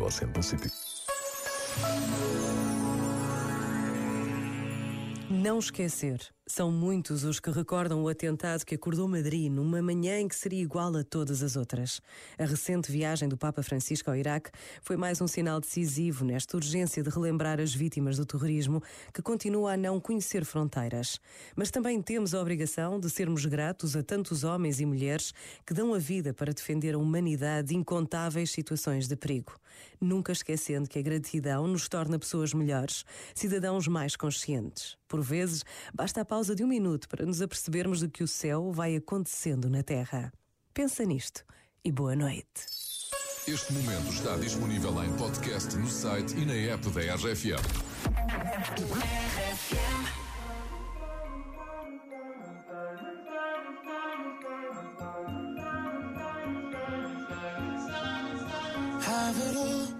you are simplicity. Não esquecer. São muitos os que recordam o atentado que acordou Madrid numa manhã em que seria igual a todas as outras. A recente viagem do Papa Francisco ao Iraque foi mais um sinal decisivo nesta urgência de relembrar as vítimas do terrorismo que continua a não conhecer fronteiras. Mas também temos a obrigação de sermos gratos a tantos homens e mulheres que dão a vida para defender a humanidade de incontáveis situações de perigo. Nunca esquecendo que a gratidão nos torna pessoas melhores, cidadãos mais conscientes. Por vezes, basta a de um minuto para nos apercebermos do que o céu vai acontecendo na Terra. Pensa nisto e boa noite. Este momento está disponível em podcast no site e na app da RFM. Have it all,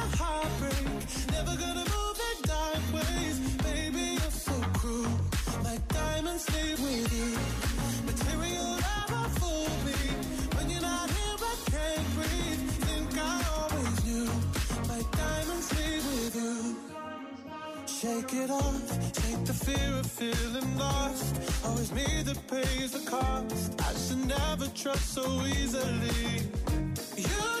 My diamonds leave with you. Material never fool me. When you're not here, I can't breathe. Think I always knew. My diamonds leave with you. Shake it off, take the fear of feeling lost. Always me that pays the cost. I should never trust so easily. You